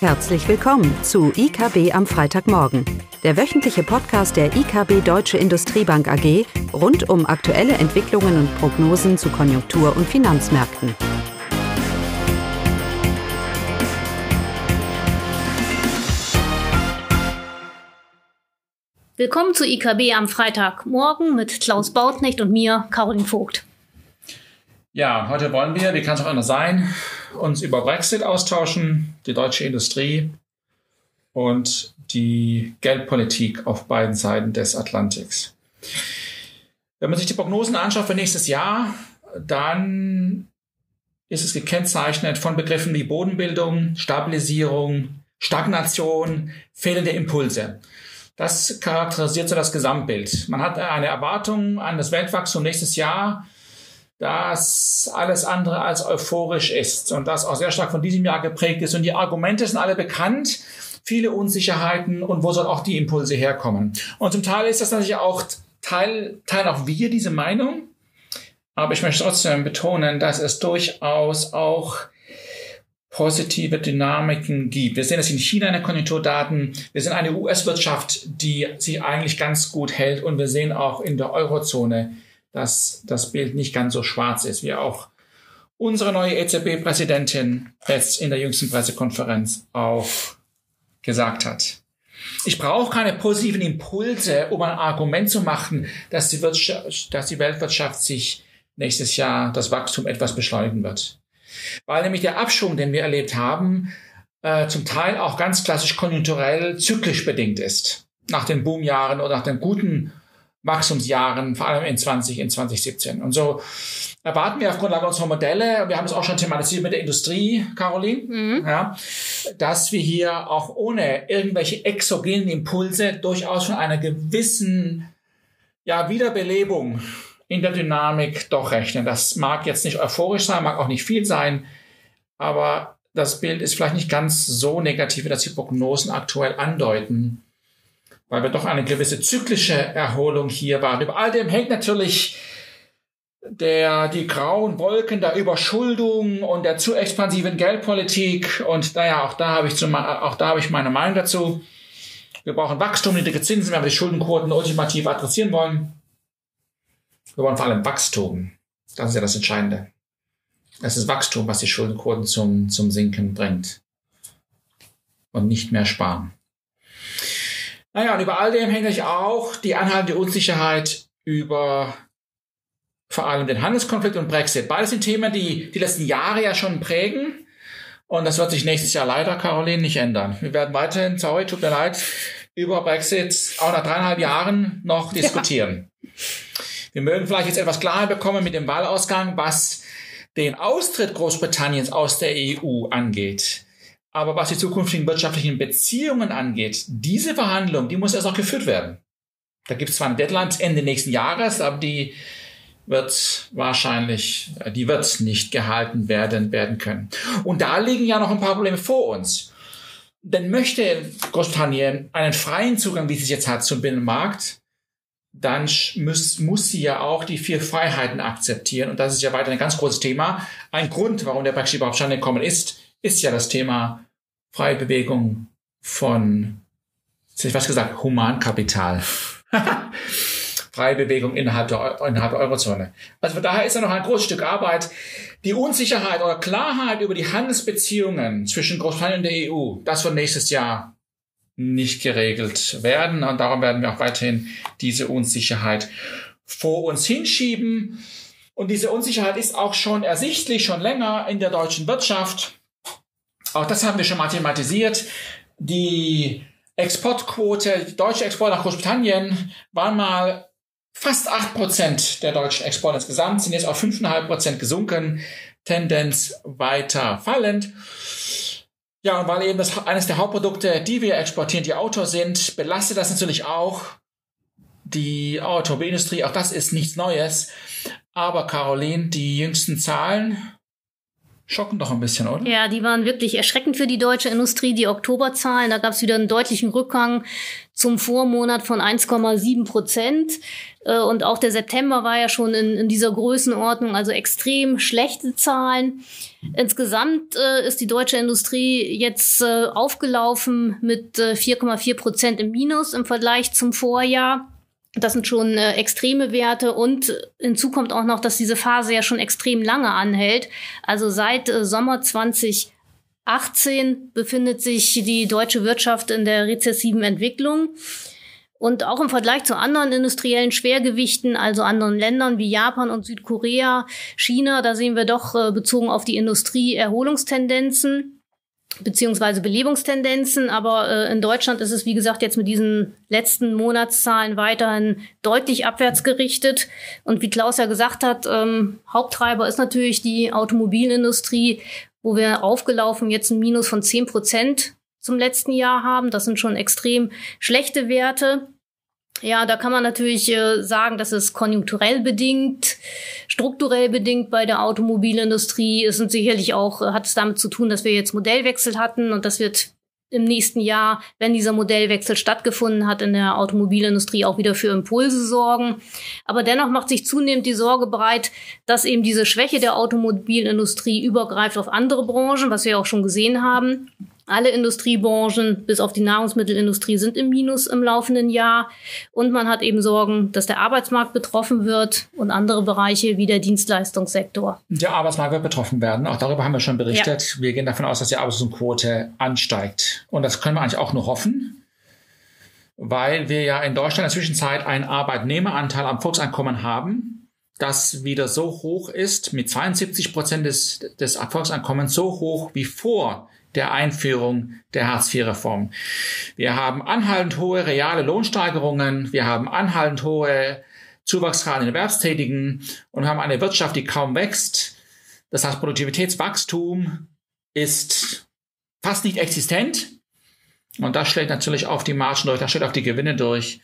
Herzlich willkommen zu IKB am Freitagmorgen, der wöchentliche Podcast der IKB Deutsche Industriebank AG rund um aktuelle Entwicklungen und Prognosen zu Konjunktur- und Finanzmärkten. Willkommen zu IKB am Freitagmorgen mit Klaus Bautnecht und mir, Caroline Vogt. Ja, heute wollen wir, wie kann es auch anders sein, uns über Brexit austauschen, die deutsche Industrie und die Geldpolitik auf beiden Seiten des Atlantiks. Wenn man sich die Prognosen anschaut für nächstes Jahr, dann ist es gekennzeichnet von Begriffen wie Bodenbildung, Stabilisierung, Stagnation, fehlende Impulse. Das charakterisiert so das Gesamtbild. Man hat eine Erwartung an das Weltwachstum nächstes Jahr das alles andere als euphorisch ist und das auch sehr stark von diesem Jahr geprägt ist. Und die Argumente sind alle bekannt, viele Unsicherheiten und wo sollen auch die Impulse herkommen. Und zum Teil ist das natürlich auch Teil, Teil auch wir diese Meinung. Aber ich möchte trotzdem betonen, dass es durchaus auch positive Dynamiken gibt. Wir sehen das in China in den Konjunkturdaten. Wir sehen eine US-Wirtschaft, die sich eigentlich ganz gut hält. Und wir sehen auch in der Eurozone, dass das Bild nicht ganz so schwarz ist, wie auch unsere neue EZB-Präsidentin jetzt in der jüngsten Pressekonferenz auch gesagt hat. Ich brauche keine positiven Impulse, um ein Argument zu machen, dass die, Wirtschaft, dass die Weltwirtschaft sich nächstes Jahr das Wachstum etwas beschleunigen wird. Weil nämlich der Abschwung, den wir erlebt haben, äh, zum Teil auch ganz klassisch konjunkturell zyklisch bedingt ist. Nach den Boomjahren oder nach den guten Wachstumsjahren, vor allem in 20, in 2017. Und so erwarten wir auf Grundlage unserer Modelle, wir haben es auch schon thematisiert mit der Industrie, Caroline, mhm. ja, dass wir hier auch ohne irgendwelche exogenen Impulse durchaus von einer gewissen ja, Wiederbelebung in der Dynamik doch rechnen. Das mag jetzt nicht euphorisch sein, mag auch nicht viel sein, aber das Bild ist vielleicht nicht ganz so negativ, wie das die Prognosen aktuell andeuten weil wir doch eine gewisse zyklische Erholung hier waren. Über all dem hängt natürlich der, die grauen Wolken der Überschuldung und der zu expansiven Geldpolitik. Und naja, auch da habe ich, zum, auch da habe ich meine Meinung dazu. Wir brauchen Wachstum, niedrige Zinsen, wenn wir die Schuldenquoten ultimativ adressieren wollen. Wir wollen vor allem Wachstum. Das ist ja das Entscheidende. Es ist Wachstum, was die Schuldenquoten zum, zum Sinken bringt. Und nicht mehr sparen. Naja, und über all dem hängt natürlich auch die anhaltende Unsicherheit über vor allem den Handelskonflikt und Brexit. Beides sind Themen, die die letzten Jahre ja schon prägen. Und das wird sich nächstes Jahr leider, Caroline, nicht ändern. Wir werden weiterhin, sorry, tut mir leid, über Brexit auch nach dreieinhalb Jahren noch diskutieren. Ja. Wir mögen vielleicht jetzt etwas Klarheit bekommen mit dem Wahlausgang, was den Austritt Großbritanniens aus der EU angeht. Aber was die zukünftigen wirtschaftlichen Beziehungen angeht, diese Verhandlung, die muss erst noch geführt werden. Da gibt es zwar eine Deadline Ende nächsten Jahres, aber die wird wahrscheinlich, die wird nicht gehalten werden, werden können. Und da liegen ja noch ein paar Probleme vor uns. Denn möchte Großbritannien einen freien Zugang, wie sie es jetzt hat, zum Binnenmarkt, dann muss, muss sie ja auch die vier Freiheiten akzeptieren. Und das ist ja weiter ein ganz großes Thema. Ein Grund, warum der Brexit überhaupt zustande gekommen ist, ist ja das Thema freie Bewegung von, jetzt hätte ich was gesagt, Humankapital. freie Bewegung innerhalb der, innerhalb der Eurozone. Also von daher ist da noch ein großes Stück Arbeit. Die Unsicherheit oder Klarheit über die Handelsbeziehungen zwischen Großbritannien und der EU, das wird nächstes Jahr nicht geregelt werden. Und darum werden wir auch weiterhin diese Unsicherheit vor uns hinschieben. Und diese Unsicherheit ist auch schon ersichtlich, schon länger in der deutschen Wirtschaft. Auch das haben wir schon mathematisiert. Die Exportquote, die deutsche Export nach Großbritannien waren mal fast acht Prozent der deutschen Exporte insgesamt, sind jetzt auf fünfeinhalb Prozent gesunken, Tendenz weiter fallend. Ja, und weil eben das eines der Hauptprodukte, die wir exportieren, die Autos sind, belastet das natürlich auch die Automobilindustrie. Auch das ist nichts Neues. Aber Caroline, die jüngsten Zahlen schocken doch ein bisschen, oder? Ja, die waren wirklich erschreckend für die deutsche Industrie, die Oktoberzahlen. Da gab es wieder einen deutlichen Rückgang zum Vormonat von 1,7 Prozent. Äh, und auch der September war ja schon in, in dieser Größenordnung, also extrem schlechte Zahlen. Insgesamt äh, ist die deutsche Industrie jetzt äh, aufgelaufen mit äh, 4,4 Prozent im Minus im Vergleich zum Vorjahr. Das sind schon äh, extreme Werte und hinzu kommt auch noch, dass diese Phase ja schon extrem lange anhält. Also seit äh, Sommer 2018 befindet sich die deutsche Wirtschaft in der rezessiven Entwicklung. Und auch im Vergleich zu anderen industriellen Schwergewichten, also anderen Ländern wie Japan und Südkorea, China, da sehen wir doch äh, bezogen auf die Industrie Erholungstendenzen beziehungsweise Belebungstendenzen. Aber äh, in Deutschland ist es, wie gesagt, jetzt mit diesen letzten Monatszahlen weiterhin deutlich abwärts gerichtet. Und wie Klaus ja gesagt hat, ähm, Haupttreiber ist natürlich die Automobilindustrie, wo wir aufgelaufen jetzt ein Minus von zehn Prozent zum letzten Jahr haben. Das sind schon extrem schlechte Werte. Ja, da kann man natürlich äh, sagen, das ist konjunkturell bedingt, strukturell bedingt bei der Automobilindustrie. Es sind sicherlich auch, äh, hat es damit zu tun, dass wir jetzt Modellwechsel hatten und das wird im nächsten Jahr, wenn dieser Modellwechsel stattgefunden hat, in der Automobilindustrie auch wieder für Impulse sorgen. Aber dennoch macht sich zunehmend die Sorge bereit, dass eben diese Schwäche der Automobilindustrie übergreift auf andere Branchen, was wir auch schon gesehen haben. Alle Industriebranchen bis auf die Nahrungsmittelindustrie sind im Minus im laufenden Jahr. Und man hat eben Sorgen, dass der Arbeitsmarkt betroffen wird und andere Bereiche wie der Dienstleistungssektor. Der Arbeitsmarkt wird betroffen werden. Auch darüber haben wir schon berichtet. Ja. Wir gehen davon aus, dass die Arbeitslosenquote ansteigt. Und das können wir eigentlich auch nur hoffen, weil wir ja in Deutschland in der Zwischenzeit einen Arbeitnehmeranteil am Volkseinkommen haben, das wieder so hoch ist, mit 72 Prozent des, des Erfolgseinkommens so hoch wie vor der Einführung der Hartz-IV-Reform. Wir haben anhaltend hohe reale Lohnsteigerungen, wir haben anhaltend hohe Zuwachsraten in Erwerbstätigen und haben eine Wirtschaft, die kaum wächst. Das heißt, Produktivitätswachstum ist fast nicht existent. Und das schlägt natürlich auf die Margen durch, das schlägt auf die Gewinne durch.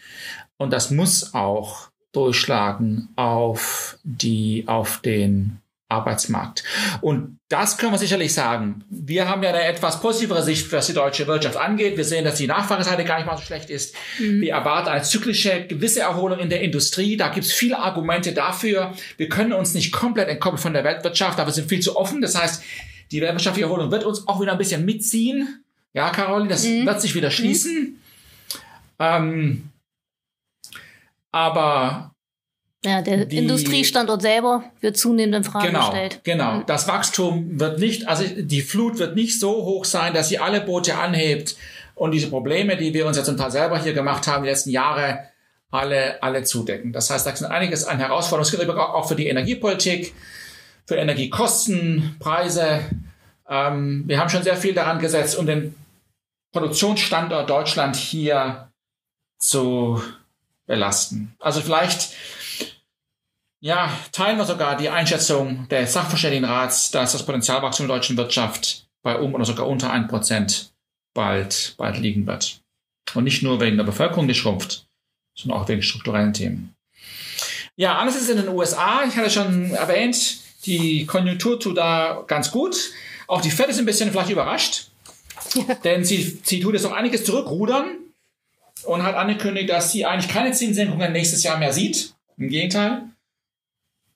Und das muss auch durchschlagen auf die, auf den Arbeitsmarkt. Und das können wir sicherlich sagen. Wir haben ja eine etwas positivere Sicht, was die deutsche Wirtschaft angeht. Wir sehen, dass die Nachfrageseite gar nicht mal so schlecht ist. Mhm. Wir erwarten eine zyklische, gewisse Erholung in der Industrie. Da gibt es viele Argumente dafür. Wir können uns nicht komplett entkoppeln von der Weltwirtschaft, aber wir sind viel zu offen. Das heißt, die weltwirtschaftliche Erholung wird uns auch wieder ein bisschen mitziehen. Ja, Caroline, das mhm. wird sich wieder schließen. Mhm. Ähm, aber ja, der die, Industriestandort selber wird zunehmend in Frage genau, gestellt. Genau, mhm. das Wachstum wird nicht, also die Flut wird nicht so hoch sein, dass sie alle Boote anhebt und diese Probleme, die wir uns ja zum Teil selber hier gemacht haben, die letzten Jahre, alle, alle zudecken. Das heißt, da ist einiges an Herausforderungen. Es gibt auch für die Energiepolitik, für Energiekosten, Preise. Ähm, wir haben schon sehr viel daran gesetzt, um den Produktionsstandort Deutschland hier zu belasten. Also vielleicht ja, teilen wir sogar die Einschätzung des Sachverständigenrats, dass das Potenzialwachstum der deutschen Wirtschaft bei um oder sogar unter ein Prozent bald, bald liegen wird. Und nicht nur wegen der Bevölkerung, die schrumpft, sondern auch wegen strukturellen Themen. Ja, anders ist es in den USA. Ich hatte schon erwähnt, die Konjunktur tut da ganz gut. Auch die Fed ist ein bisschen vielleicht überrascht, ja. denn sie, sie tut jetzt noch einiges zurückrudern und hat angekündigt, dass sie eigentlich keine Zinssenkungen nächstes Jahr mehr sieht. Im Gegenteil,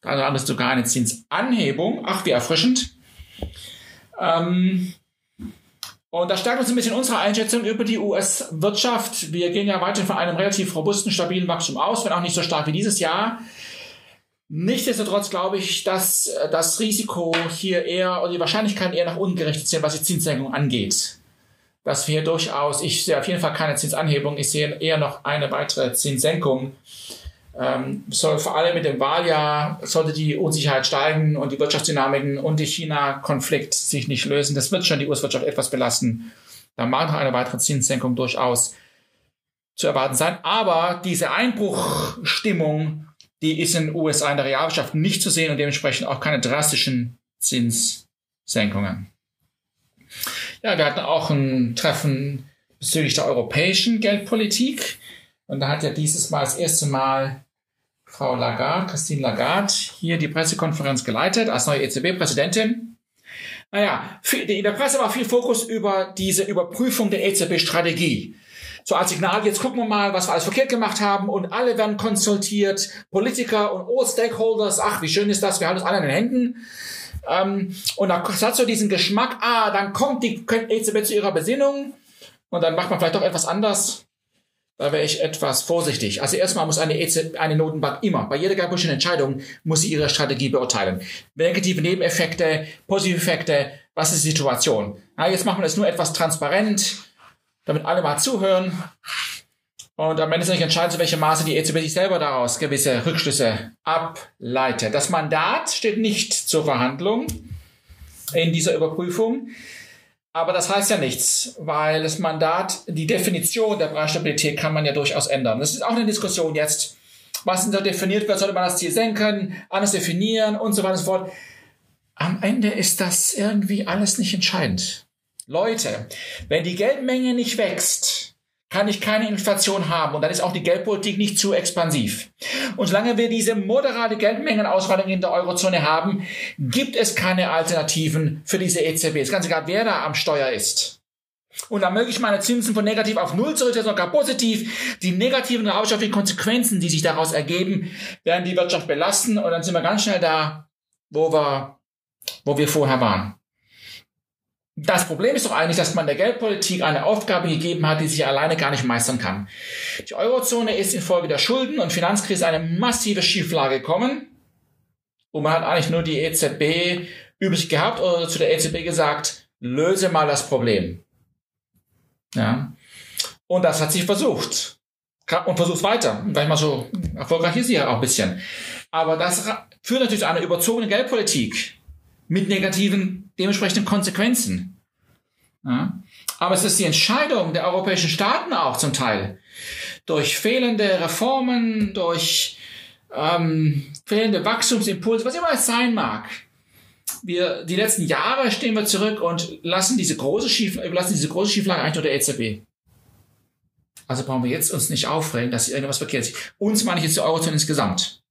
also wir sogar eine Zinsanhebung. Ach, wie erfrischend. Ähm, und das stärkt uns ein bisschen unsere Einschätzung über die US-Wirtschaft. Wir gehen ja weiterhin von einem relativ robusten, stabilen Wachstum aus, wenn auch nicht so stark wie dieses Jahr. Nichtsdestotrotz glaube ich, dass das Risiko hier eher oder die Wahrscheinlichkeiten eher nach unten gerichtet sind, was die Zinssenkung angeht. Dass wir durchaus, ich sehe auf jeden Fall keine Zinsanhebung, ich sehe eher noch eine weitere Zinssenkung ähm, soll vor allem mit dem Wahljahr sollte die Unsicherheit steigen und die Wirtschaftsdynamiken und der China-Konflikt sich nicht lösen. Das wird schon die US-Wirtschaft etwas belasten. Da mag noch eine weitere Zinssenkung durchaus zu erwarten sein. Aber diese Einbruchstimmung, die ist in den USA in der Realwirtschaft nicht zu sehen und dementsprechend auch keine drastischen Zinssenkungen. Ja, wir hatten auch ein Treffen bezüglich der europäischen Geldpolitik. Und da hat ja dieses Mal das erste Mal Frau Lagarde, Christine Lagarde, hier die Pressekonferenz geleitet als neue EZB-Präsidentin. Naja, in der Presse war viel Fokus über diese Überprüfung der EZB-Strategie. So als Signal, jetzt gucken wir mal, was wir alles verkehrt gemacht haben und alle werden konsultiert, Politiker und all Stakeholders, ach, wie schön ist das, wir haben uns alle in den Händen. Ähm, und da hat so diesen Geschmack, ah, dann kommt die EZB zu ihrer Besinnung und dann macht man vielleicht doch etwas anders. Da wäre ich etwas vorsichtig. Also erstmal muss eine, EZB, eine Notenbank immer, bei jeder geldpolitischen Entscheidung, muss sie ihre Strategie beurteilen. Negative Nebeneffekte, positive Effekte, was ist die Situation? Na, jetzt machen wir das nur etwas transparent, damit alle mal zuhören. Und am Ende ist nicht entscheidend, zu welchem Maße die EZB sich selber daraus gewisse Rückschlüsse ableitet. Das Mandat steht nicht zur Verhandlung in dieser Überprüfung. Aber das heißt ja nichts, weil das Mandat, die Definition der Preisstabilität kann man ja durchaus ändern. Das ist auch eine Diskussion jetzt. Was denn da definiert wird, sollte man das Ziel senken, anders definieren und so weiter und so fort. Am Ende ist das irgendwie alles nicht entscheidend. Leute, wenn die Geldmenge nicht wächst, kann ich keine Inflation haben und dann ist auch die Geldpolitik nicht zu expansiv. Und solange wir diese moderate Geldmengenausweitung in der Eurozone haben, gibt es keine Alternativen für diese EZB. Es ist ganz egal, wer da am Steuer ist. Und dann möglich meine Zinsen von negativ auf null zurücksetzen, sogar positiv. Die negativen wirtschaftlichen Konsequenzen, die sich daraus ergeben, werden die Wirtschaft belasten und dann sind wir ganz schnell da, wo wir, wo wir vorher waren. Das Problem ist doch eigentlich, dass man der Geldpolitik eine Aufgabe gegeben hat, die sich alleine gar nicht meistern kann. Die Eurozone ist infolge der Schulden- und Finanzkrise eine massive Schieflage gekommen. Und man hat eigentlich nur die EZB übrig gehabt oder zu der EZB gesagt, löse mal das Problem. Ja. Und das hat sie versucht. Und versucht weiter. Gleich mal so erfolgreich ist sie ja auch ein bisschen. Aber das führt natürlich zu einer überzogenen Geldpolitik mit negativen dementsprechenden Konsequenzen. Ja? Aber es ist die Entscheidung der europäischen Staaten auch zum Teil. Durch fehlende Reformen, durch ähm, fehlende Wachstumsimpulse, was immer es sein mag. Wir, die letzten Jahre stehen wir zurück und lassen diese große Schieflage, lassen diese große Schieflage eigentlich nur der EZB. Also brauchen wir jetzt uns nicht aufregen, dass irgendwas verkehrt ist. Uns meine ich jetzt die Eurozone insgesamt.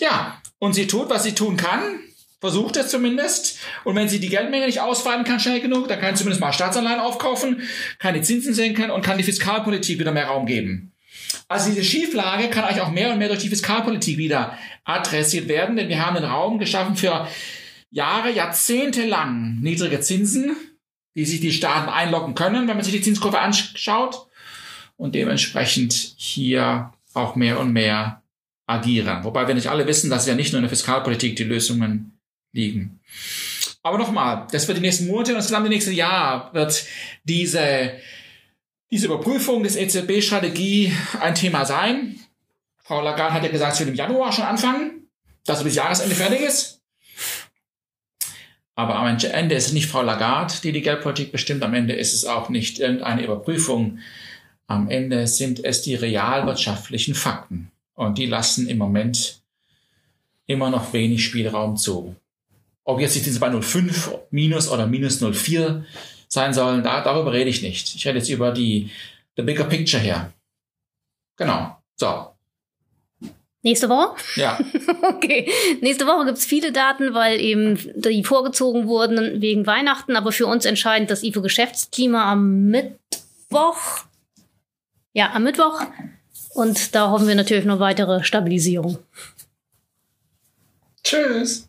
Ja, und sie tut, was sie tun kann versucht es zumindest. Und wenn sie die Geldmenge nicht ausweiten kann schnell genug, dann kann sie zumindest mal Staatsanleihen aufkaufen, kann die Zinsen senken und kann die Fiskalpolitik wieder mehr Raum geben. Also diese Schieflage kann eigentlich auch mehr und mehr durch die Fiskalpolitik wieder adressiert werden, denn wir haben einen Raum geschaffen für Jahre, Jahrzehnte lang niedrige Zinsen, die sich die Staaten einloggen können, wenn man sich die Zinskurve anschaut und dementsprechend hier auch mehr und mehr agieren. Wobei wir nicht alle wissen, dass ja nicht nur in der Fiskalpolitik die Lösungen liegen. Aber nochmal, das wird die nächsten Monate und das gesamte nächste Jahr wird diese, diese Überprüfung des EZB-Strategie ein Thema sein. Frau Lagarde hat ja gesagt, sie wird im Januar schon anfangen, dass er bis Jahresende fertig ist. Aber am Ende ist es nicht Frau Lagarde, die die Geldpolitik bestimmt. Am Ende ist es auch nicht irgendeine Überprüfung. Am Ende sind es die realwirtschaftlichen Fakten. Und die lassen im Moment immer noch wenig Spielraum zu. Ob jetzt die Zinsen bei 0,5 minus oder minus 0,4 sein sollen, da, darüber rede ich nicht. Ich rede jetzt über die the bigger picture her. Genau. So. Nächste Woche? Ja. okay. Nächste Woche gibt's viele Daten, weil eben die vorgezogen wurden wegen Weihnachten, aber für uns entscheidend das IFO-Geschäftsklima am Mittwoch. Ja, am Mittwoch. Und da hoffen wir natürlich noch weitere Stabilisierung. Tschüss.